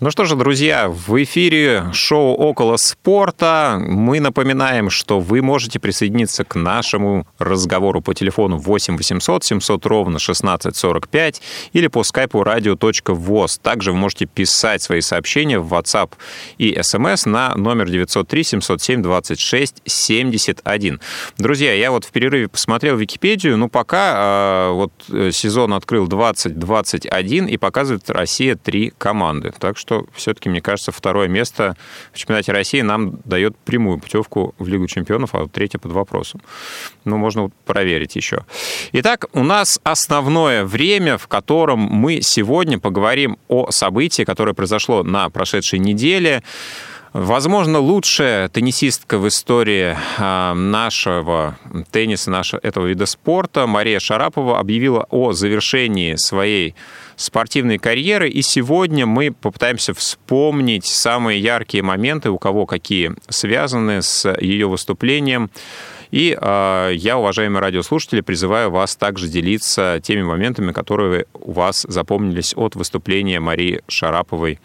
Ну что же, друзья, в эфире шоу «Около спорта». Мы напоминаем, что вы можете присоединиться к нашему разговору по телефону 8 800 700 ровно 1645 или по скайпу radio.voz. Также вы можете писать свои сообщения в WhatsApp и SMS на номер 903 707 26 71. Друзья, я вот в перерыве посмотрел Википедию, ну пока э, вот сезон открыл 2021 и показывает Россия три команды. Так что что все-таки, мне кажется, второе место в чемпионате России нам дает прямую путевку в Лигу чемпионов, а вот третье под вопросом. Ну, можно проверить еще. Итак, у нас основное время, в котором мы сегодня поговорим о событии, которое произошло на прошедшей неделе. Возможно, лучшая теннисистка в истории а, нашего тенниса, нашего, этого вида спорта, Мария Шарапова, объявила о завершении своей спортивной карьеры. И сегодня мы попытаемся вспомнить самые яркие моменты, у кого какие связаны с ее выступлением. И э, я, уважаемые радиослушатели, призываю вас также делиться теми моментами, которые у вас запомнились от выступления Марии Шараповой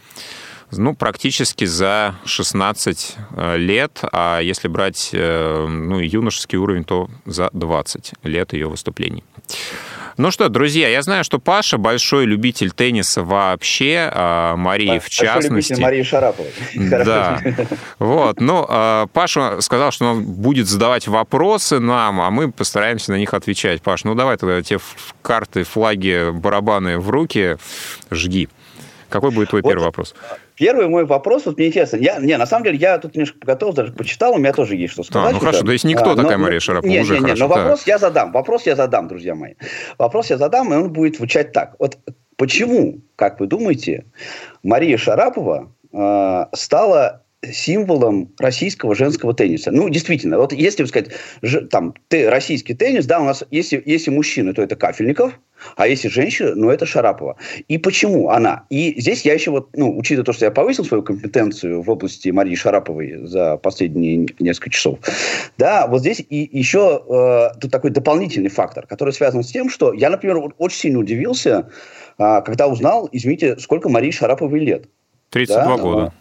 ну, практически за 16 э, лет, а если брать э, ну, юношеский уровень, то за 20 лет ее выступлений. Ну что, друзья, я знаю, что Паша большой любитель тенниса вообще, а Марии да, в частности. Любитель Марии Шараповой. Да. Вот. Ну, а, Паша сказал, что он будет задавать вопросы нам, а мы постараемся на них отвечать. Паш, ну давай тогда те карты, флаги, барабаны в руки жги. Какой будет твой вот первый вопрос? Первый мой вопрос, вот мне интересно, я, не, на самом деле, я тут немножко подготовил, даже почитал, у меня тоже есть что сказать. А, ну хорошо, то есть никто а, такая но, Мария Шарапова, не, уже не, хорошо. Не, но вопрос я задам, вопрос я задам, друзья мои. Вопрос я задам, и он будет звучать так. Вот почему, как вы думаете, Мария Шарапова э, стала символом российского женского тенниса. Ну, действительно, вот если сказать, там, ты, российский теннис, да, у нас, если, если мужчина, то это Кафельников, а если женщина, ну, это Шарапова. И почему она? И здесь я еще вот, ну, учитывая то, что я повысил свою компетенцию в области Марии Шараповой за последние несколько часов, да, вот здесь и еще э, тут такой дополнительный фактор, который связан с тем, что я, например, очень сильно удивился, э, когда узнал, извините, сколько Марии Шараповой лет. 32 да? года.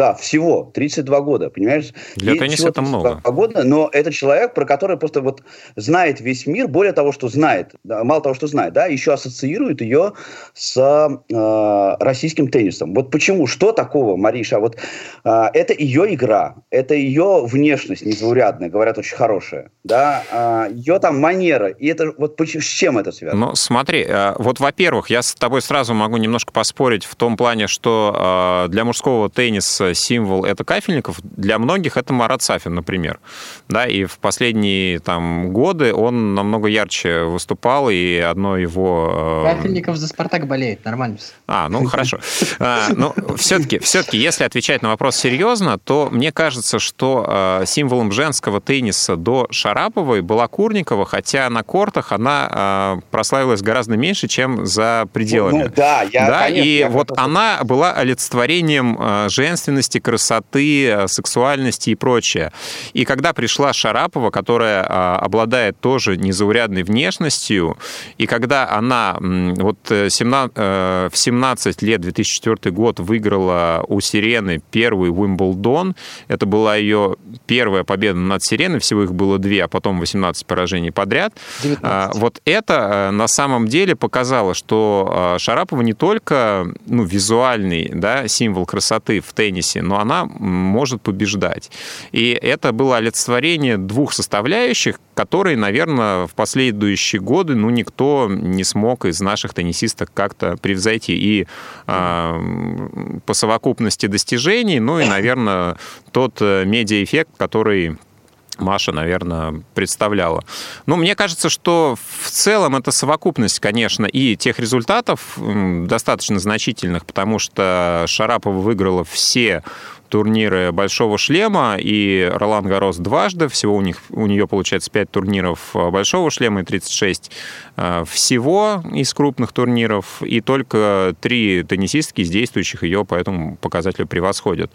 Да, всего 32 года, понимаешь? Для тенниса это много. Года, но это человек, про который просто вот знает весь мир, более того, что знает, да, мало того, что знает, да, еще ассоциирует ее с э, российским теннисом. Вот почему, что такого, Мариша? Вот э, это ее игра, это ее внешность незаурядная, говорят, очень хорошая, да, э, ее там манера, и это вот с чем это связано? Ну, смотри, э, вот, во-первых, я с тобой сразу могу немножко поспорить в том плане, что э, для мужского тенниса символ это Кафельников, для многих это Марат Сафин, например. Да, и в последние там, годы он намного ярче выступал, и одно его... Э, Кафельников за «Спартак» болеет, нормально все. А, ну хорошо. А, но все-таки, все-таки, если отвечать на вопрос серьезно, то мне кажется, что э, символом женского тенниса до Шараповой была Курникова, хотя на кортах она э, прославилась гораздо меньше, чем за пределами. Ну, да, я, да, конечно, и я вот она была олицетворением женственности женственности, красоты, э, сексуальности и прочее. И когда пришла Шарапова, которая а, обладает тоже незаурядной внешностью, и когда она вот 17, э, э, в 17 лет, 2004 год, выиграла у Сирены первый Уимблдон, это была ее первая победа над Сиреной, всего их было две, а потом 18 поражений подряд. 19. А, вот это на самом деле показало, что Шарапова не только ну, визуальный да, символ красоты в теннисе, теннисе, но она может побеждать. И это было олицетворение двух составляющих, которые, наверное, в последующие годы ну, никто не смог из наших теннисисток как-то превзойти. И э, по совокупности достижений, ну и, наверное, тот э, медиаэффект, который Маша, наверное, представляла. Но мне кажется, что в целом это совокупность, конечно, и тех результатов достаточно значительных, потому что Шарапова выиграла все турниры Большого шлема и Ролан Гарос дважды. Всего у, них, у нее получается 5 турниров Большого шлема и 36 э, всего из крупных турниров. И только три теннисистки из действующих ее по этому показателю превосходят.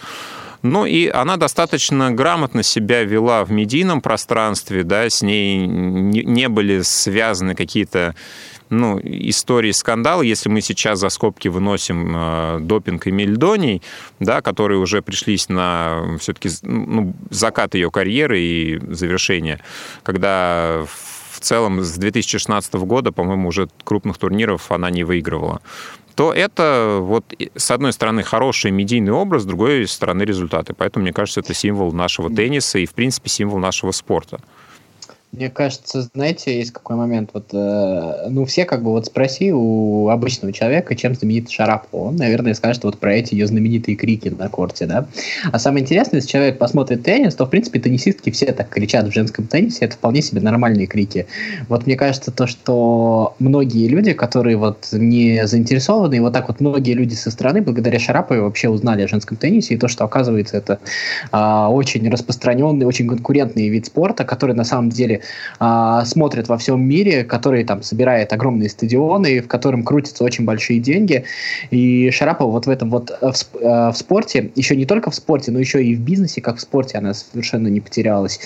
Ну и она достаточно грамотно себя вела в медийном пространстве, да, с ней не были связаны какие-то ну, истории скандалы, если мы сейчас за скобки выносим э, допинг и Мельдоний, да, которые уже пришлись на все-таки ну, закат ее карьеры и завершение, когда в целом с 2016 года, по-моему, уже крупных турниров она не выигрывала то это вот с одной стороны хороший медийный образ, с другой стороны результаты. Поэтому, мне кажется, это символ нашего тенниса и, в принципе, символ нашего спорта. Мне кажется, знаете, есть какой момент, вот, э, ну, все как бы вот спроси у обычного человека, чем знаменит Шарапова. Он, наверное, скажет вот про эти ее знаменитые крики на корте, да. А самое интересное, если человек посмотрит теннис, то, в принципе, теннисистки все так кричат в женском теннисе, это вполне себе нормальные крики. Вот мне кажется, то, что многие люди, которые вот не заинтересованы, и вот так вот многие люди со стороны, благодаря Шараповой, вообще узнали о женском теннисе, и то, что, оказывается, это а, очень распространенный, очень конкурентный вид спорта, который на самом деле а, смотрят во всем мире, который там собирает огромные стадионы, в котором крутятся очень большие деньги. И Шарапова вот в этом вот э, в, э, в спорте, еще не только в спорте, но еще и в бизнесе, как в спорте, она совершенно не потерялась.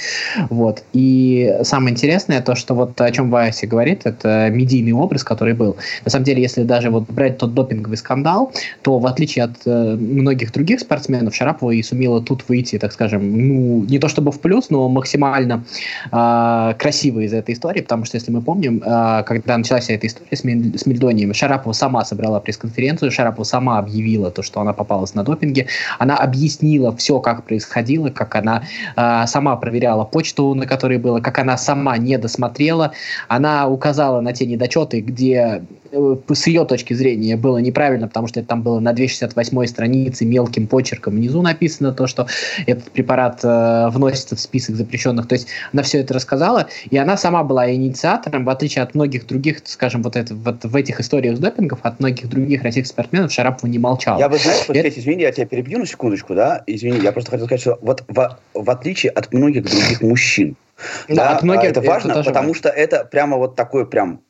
Вот. И самое интересное то, что вот о чем Вася говорит, это медийный образ, который был. На самом деле, если даже вот брать тот допинговый скандал, то в отличие от э, многих других спортсменов, Шарапова и сумела тут выйти, так скажем, ну, не то чтобы в плюс, но максимально э, красиво из этой истории, потому что, если мы помним, э, когда началась эта история с, с Мельдонием, Шарапова сама собрала пресс-конференцию, Шарапова сама объявила то, что она попалась на допинге, она объяснила все, как происходило, как она э, сама проверяла почту, на которой было, как она сама не досмотрела, она указала на те недочеты, где э, с ее точки зрения было неправильно, потому что это там было на 268 странице мелким почерком внизу написано то, что этот препарат э, вносится в список запрещенных. То есть она все это рассказала, и она сама была инициатором, в отличие от многих других, скажем, вот, это, вот в этих историях с допингов, от многих других российских спортсменов Шарапова не молчал. Я бы, знаешь, вот, это... извини, я тебя перебью на секундочку, да, извини, я просто хотел сказать, что вот в, в отличие от многих других мужчин, да, да от многих, это важно, это потому важно. что это прямо вот такой прям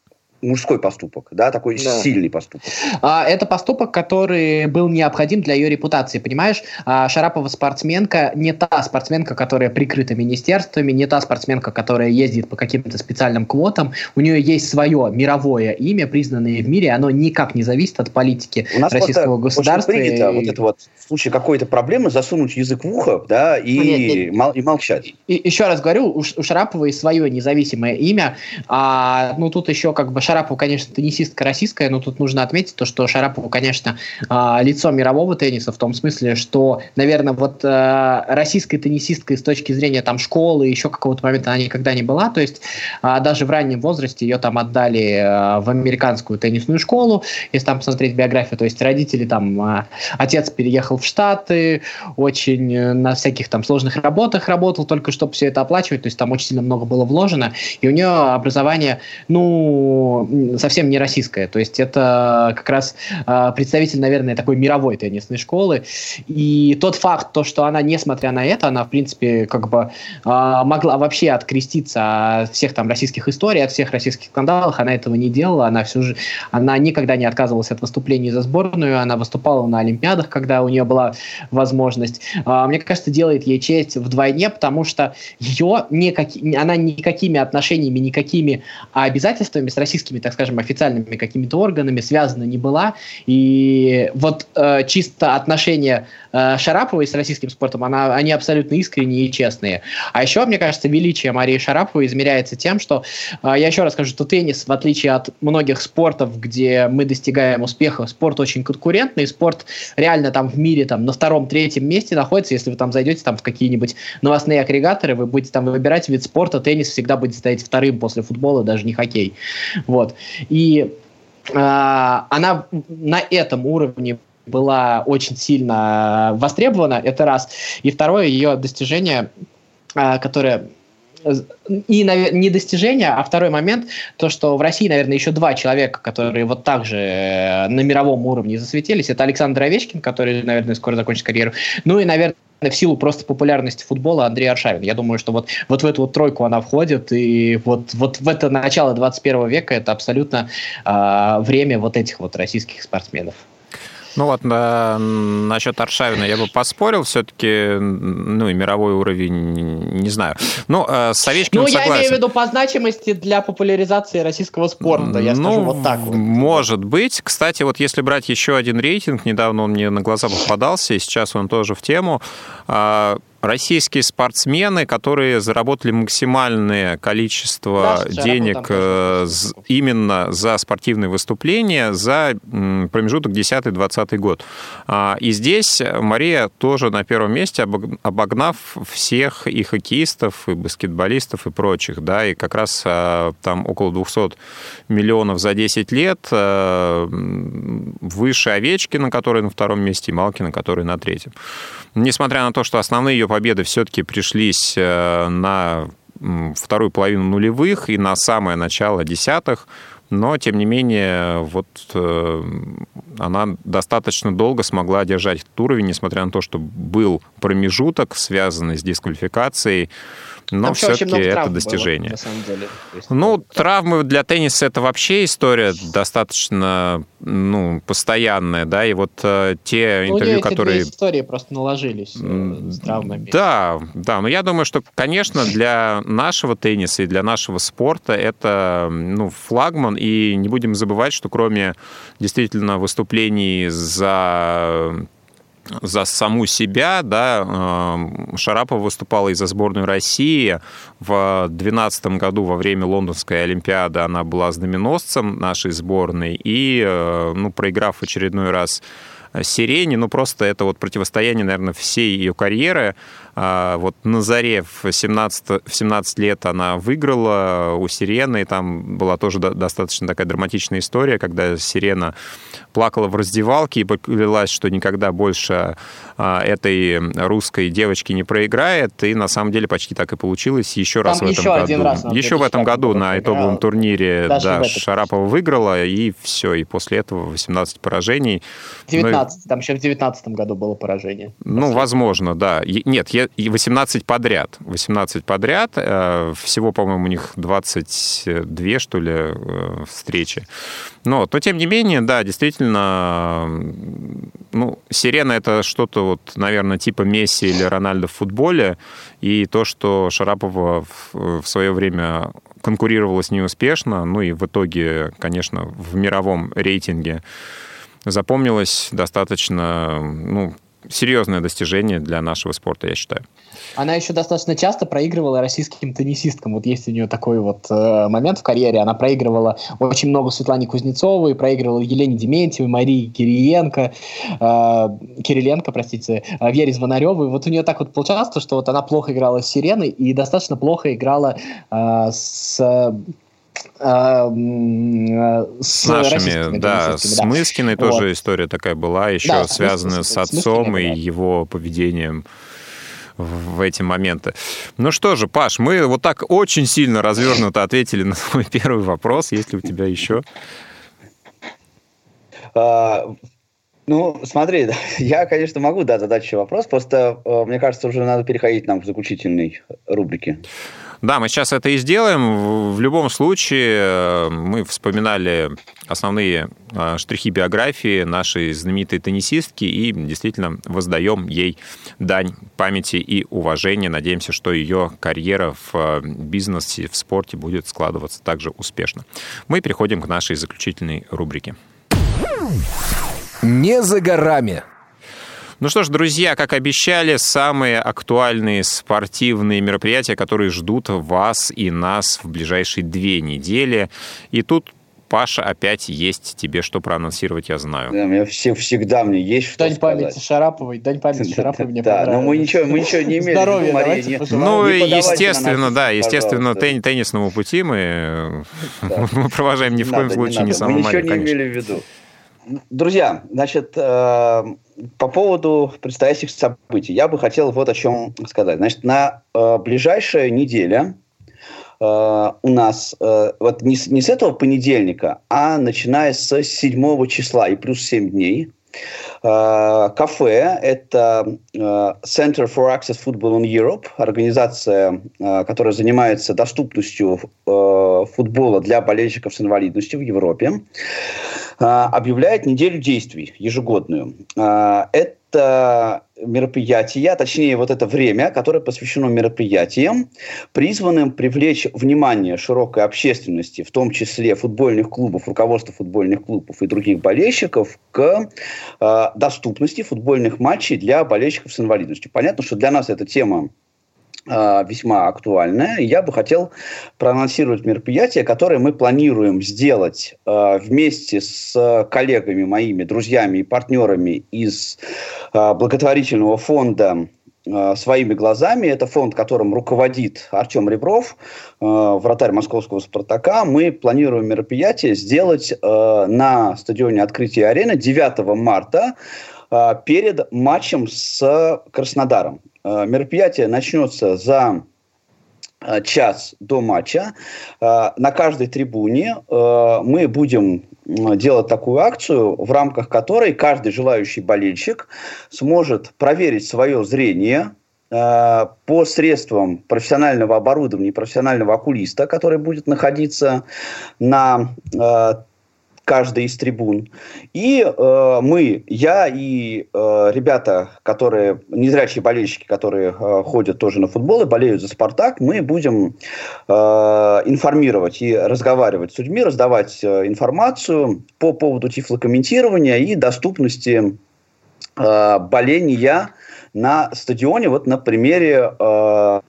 мужской поступок, да, такой да. сильный поступок. А, это поступок, который был необходим для ее репутации, понимаешь? А, Шарапова спортсменка не та спортсменка, которая прикрыта министерствами, не та спортсменка, которая ездит по каким-то специальным квотам. У нее есть свое мировое имя, признанное в мире, оно никак не зависит от политики У нас российского государства. Очень принято и... вот это вот в случае какой-то проблемы засунуть язык в ухо, да, и, нет, нет. Мол, и молчать. И, еще раз говорю, у, у Шараповой свое независимое имя, а ну тут еще как бы Шарапова, конечно, теннисистка российская, но тут нужно отметить то, что Шарапова, конечно, а, лицо мирового тенниса в том смысле, что, наверное, вот а, российской теннисисткой с точки зрения там школы, еще какого-то момента она никогда не была, то есть а, даже в раннем возрасте ее там отдали в американскую теннисную школу, если там посмотреть биографию, то есть родители там, отец переехал в Штаты, очень э, на всяких там сложных работах работал, только чтобы все это оплачивать, то есть там очень сильно много было вложено, и у нее образование, ну, совсем не российское, то есть это как раз э, представитель, наверное, такой мировой теннисной школы, и тот факт, то, что она, несмотря на это, она, в принципе, как бы э, могла вообще откреститься от всех там российских историй, от всех российских скандалов, она этого не делала, она всю же, она никогда не отказывалась от выступлений за сборную, она выступала на Олимпиадах, когда у нее была возможность. А, мне кажется, делает ей честь вдвойне, потому что ее никаки, она никакими отношениями, никакими обязательствами с российскими, так скажем, официальными какими-то органами связана не была. И вот э, чисто отношения э, Шараповой с российским спортом, она, они абсолютно искренние и честные. А еще, мне кажется, величие Марии Шараповой измеряется тем, что, э, я еще раз скажу, что теннис, в отличие от многих спортов, где мы достигаем успеха, спорт очень конкурентный, спорт реально там в мире там на втором-третьем месте находится, если вы там зайдете там в какие-нибудь новостные агрегаторы, вы будете там выбирать вид спорта, теннис всегда будет стоять вторым после футбола, даже не хоккей. Вот. И э, она на этом уровне была очень сильно востребована, это раз. И второе, ее достижение, э, которое и не достижение, а второй момент, то, что в России, наверное, еще два человека, которые вот так же э, на мировом уровне засветились. Это Александр Овечкин, который, наверное, скоро закончит карьеру. Ну и, наверное, в силу просто популярности футбола Андрей Аршавин. Я думаю, что вот, вот в эту вот тройку она входит, и вот, вот в это начало 21 века это абсолютно э, время вот этих вот российских спортсменов. Ну вот, на, насчет Аршавина я бы поспорил, все-таки, ну и мировой уровень, не знаю. Ну, э, с Овечкиным Ну, я согласен. имею в виду по значимости для популяризации российского спорта, я ну, скажу вот так вот. Может быть. Кстати, вот если брать еще один рейтинг, недавно он мне на глаза попадался, и сейчас он тоже в тему, а, российские спортсмены, которые заработали максимальное количество да, денег э, именно за спортивные выступления за промежуток 10-20 год. А, и здесь Мария тоже на первом месте, обогнав всех и хоккеистов, и баскетболистов, и прочих. Да, и как раз а, там около 200 миллионов за 10 лет э, выше Овечкина, который на втором месте, и Малкина, который на третьем. Несмотря на то, что основные ее победы все-таки пришлись э, на вторую половину нулевых и на самое начало десятых, но, тем не менее, вот э, она достаточно долго смогла держать этот уровень, несмотря на то, что был промежуток, связанный с дисквалификацией но все-таки это достижение. Было, на самом деле. Есть, ну, травмы для тенниса это вообще история достаточно ну, постоянная, да, и вот э, те ну, интервью, которые... истории просто наложились э, с травмами. Да, да, но я думаю, что, конечно, для нашего тенниса и для нашего спорта это ну, флагман, и не будем забывать, что кроме действительно выступлений за за саму себя, да, эм, Шарапова выступала и за сборную России. В 2012 году во время Лондонской Олимпиады она была знаменосцем нашей сборной и, э, ну, проиграв очередной раз Сирене, ну, просто это вот противостояние, наверное, всей ее карьеры. А, вот на заре в 17, в 17 лет она выиграла у Сирены, и там была тоже достаточно такая драматичная история, когда Сирена плакала в раздевалке и поклялась, что никогда больше а, этой русской девочки не проиграет, и на самом деле почти так и получилось. Еще раз там в этом еще году. Один раз еще в этом году на итоговом турнире да, Шарапова выиграла, и все, и после этого 18 поражений. 19, ну, там еще в 19 году было поражение. Ну, возможно, да. Нет, я, и 18 подряд. 18 подряд. Э, всего, по-моему, у них 22, что ли, э, встречи. Но, то, тем не менее, да, действительно, ну, Сирена — это что-то, вот, наверное, типа Месси или Рональдо в футболе. И то, что Шарапова в, в свое время конкурировала с ней успешно, ну и в итоге, конечно, в мировом рейтинге запомнилось достаточно, ну, серьезное достижение для нашего спорта, я считаю. Она еще достаточно часто проигрывала российским теннисисткам. Вот есть у нее такой вот э, момент в карьере. Она проигрывала очень много Светлане Кузнецовой, проигрывала Елене Дементьевой, Марии Кириенко, э, Кириленко, простите, э, Вере Звонаревой. Вот у нее так вот получалось, что вот она плохо играла с Сиреной и достаточно плохо играла э, с с, нашими, да, с да. Мыскиной вот. тоже история такая была, еще да, связанная с, с отцом с и его поведением в эти моменты. Ну что же, Паш, мы вот так очень сильно развернуто ответили на свой первый вопрос. Есть ли у тебя еще? А, ну, смотри, я, конечно, могу да, задать еще вопрос, просто а, мне кажется, уже надо переходить нам к заключительной рубрике. Да, мы сейчас это и сделаем. В любом случае, э, мы вспоминали основные э, штрихи биографии нашей знаменитой теннисистки и действительно воздаем ей дань памяти и уважения. Надеемся, что ее карьера в э, бизнесе, в спорте будет складываться также успешно. Мы переходим к нашей заключительной рубрике. Не за горами. Ну что ж, друзья, как обещали, самые актуальные спортивные мероприятия, которые ждут вас и нас в ближайшие две недели. И тут Паша, опять есть тебе что проанонсировать, я знаю. Да, мне все, всегда мне есть что Дань сказать. памяти Шараповой, дань памяти Шараповой мне Да, но мы ничего, мы ничего не имели. Здоровья, Мария, не, Ну, не естественно, да, естественно, тен, теннисному пути мы, да. мы провожаем ни в коем случае не, не саму Мы ничего не имели в виду. Друзья, значит, э, по поводу предстоящих событий, я бы хотел вот о чем сказать. Значит, на э, ближайшая неделя э, у нас, э, вот не, не с этого понедельника, а начиная с 7 числа и плюс 7 дней, э, кафе – это э, Center for Access Football in Europe, организация, э, которая занимается доступностью футбола для болельщиков с инвалидностью в Европе. А, объявляет неделю действий ежегодную. А, это мероприятия, точнее вот это время, которое посвящено мероприятиям, призванным привлечь внимание широкой общественности, в том числе футбольных клубов, руководства футбольных клубов и других болельщиков, к э, доступности футбольных матчей для болельщиков с инвалидностью. Понятно, что для нас эта тема а, весьма актуальная. Я бы хотел проанонсировать мероприятие, которое мы планируем сделать э, вместе с коллегами моими, друзьями и партнерами из э, благотворительного фонда своими глазами. Это фонд, которым руководит Артем Ребров, вратарь московского «Спартака». Мы планируем мероприятие сделать на стадионе открытия арены 9 марта перед матчем с Краснодаром. Э, мероприятие начнется за э, час до матча. Э, на каждой трибуне мы будем делать такую акцию, в рамках которой каждый желающий болельщик сможет проверить свое зрение по средствам профессионального оборудования профессионального окулиста, который будет находиться на каждой из трибун. И э, мы, я и э, ребята, которые, незрячие болельщики, которые э, ходят тоже на футбол и болеют за «Спартак», мы будем э, информировать и разговаривать с людьми, раздавать э, информацию по поводу тифлокомментирования и доступности э, боления на стадионе, вот на примере, э,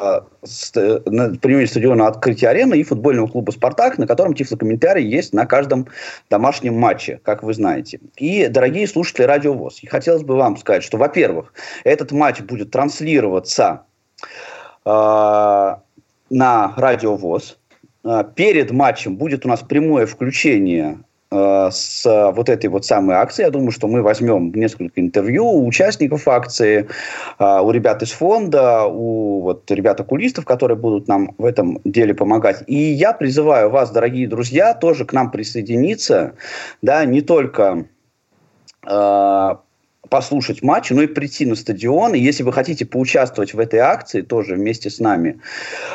на примере стадиона открытия арены и футбольного клуба «Спартак», на котором тифлокомментарий есть на каждом домашнем матче, как вы знаете. И, дорогие слушатели Радио ВОЗ, хотелось бы вам сказать, что, во-первых, этот матч будет транслироваться э, на Радио ВОЗ, э, Перед матчем будет у нас прямое включение с вот этой вот самой акцией. Я думаю, что мы возьмем несколько интервью у участников акции, э, у ребят из фонда, у вот ребят-окулистов, которые будут нам в этом деле помогать. И я призываю вас, дорогие друзья, тоже к нам присоединиться, да, не только э, послушать матч, но и прийти на стадион. И если вы хотите поучаствовать в этой акции тоже вместе с нами,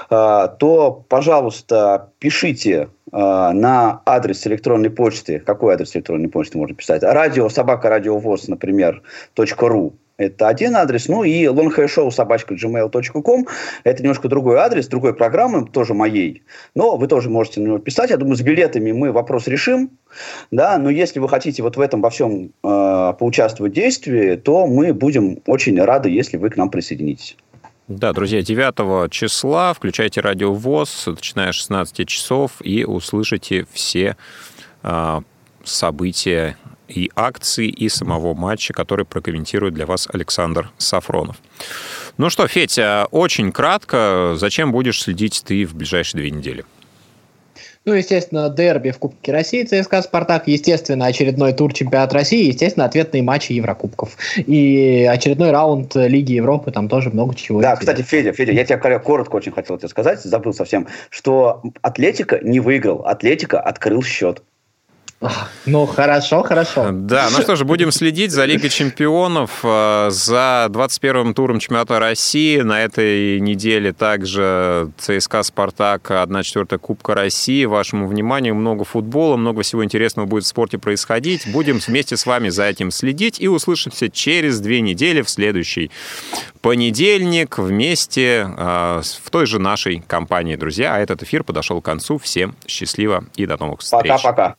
то, пожалуйста, пишите Э, на адрес электронной почты. Какой адрес электронной почты можно писать? Радио, собака, радиовоз, например, .ру. Это один адрес. Ну и longhairShow собачка gmail.com. Это немножко другой адрес, другой программы, тоже моей. Но вы тоже можете на него писать. Я думаю, с билетами мы вопрос решим. Да, но если вы хотите вот в этом во всем э, поучаствовать в действии, то мы будем очень рады, если вы к нам присоединитесь. Да, друзья, 9 числа включайте радио ВОЗ, начиная с 16 часов, и услышите все э, события и акции, и самого матча, который прокомментирует для вас Александр Сафронов. Ну что, Федя, очень кратко, зачем будешь следить ты в ближайшие две недели? Ну, естественно, дерби в Кубке России ЦСКА «Спартак», естественно, очередной тур чемпионат России, естественно, ответные матчи Еврокубков. И очередной раунд Лиги Европы, там тоже много чего. Да, кстати, Федя, Федя, я тебе коротко очень хотел тебе сказать, забыл совсем, что Атлетика не выиграл, Атлетика открыл счет. Ну, хорошо, хорошо. Да, ну что ж, будем следить за Лигой чемпионов, э, за 21-м туром чемпионата России. На этой неделе также ЦСКА «Спартак», 1-4 Кубка России. Вашему вниманию много футбола, много всего интересного будет в спорте происходить. Будем вместе с вами за этим следить и услышимся через две недели в следующий понедельник вместе э, в той же нашей компании, друзья. А этот эфир подошел к концу. Всем счастливо и до новых встреч. Пока-пока.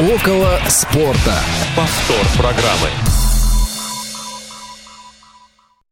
Около спорта. Повтор программы.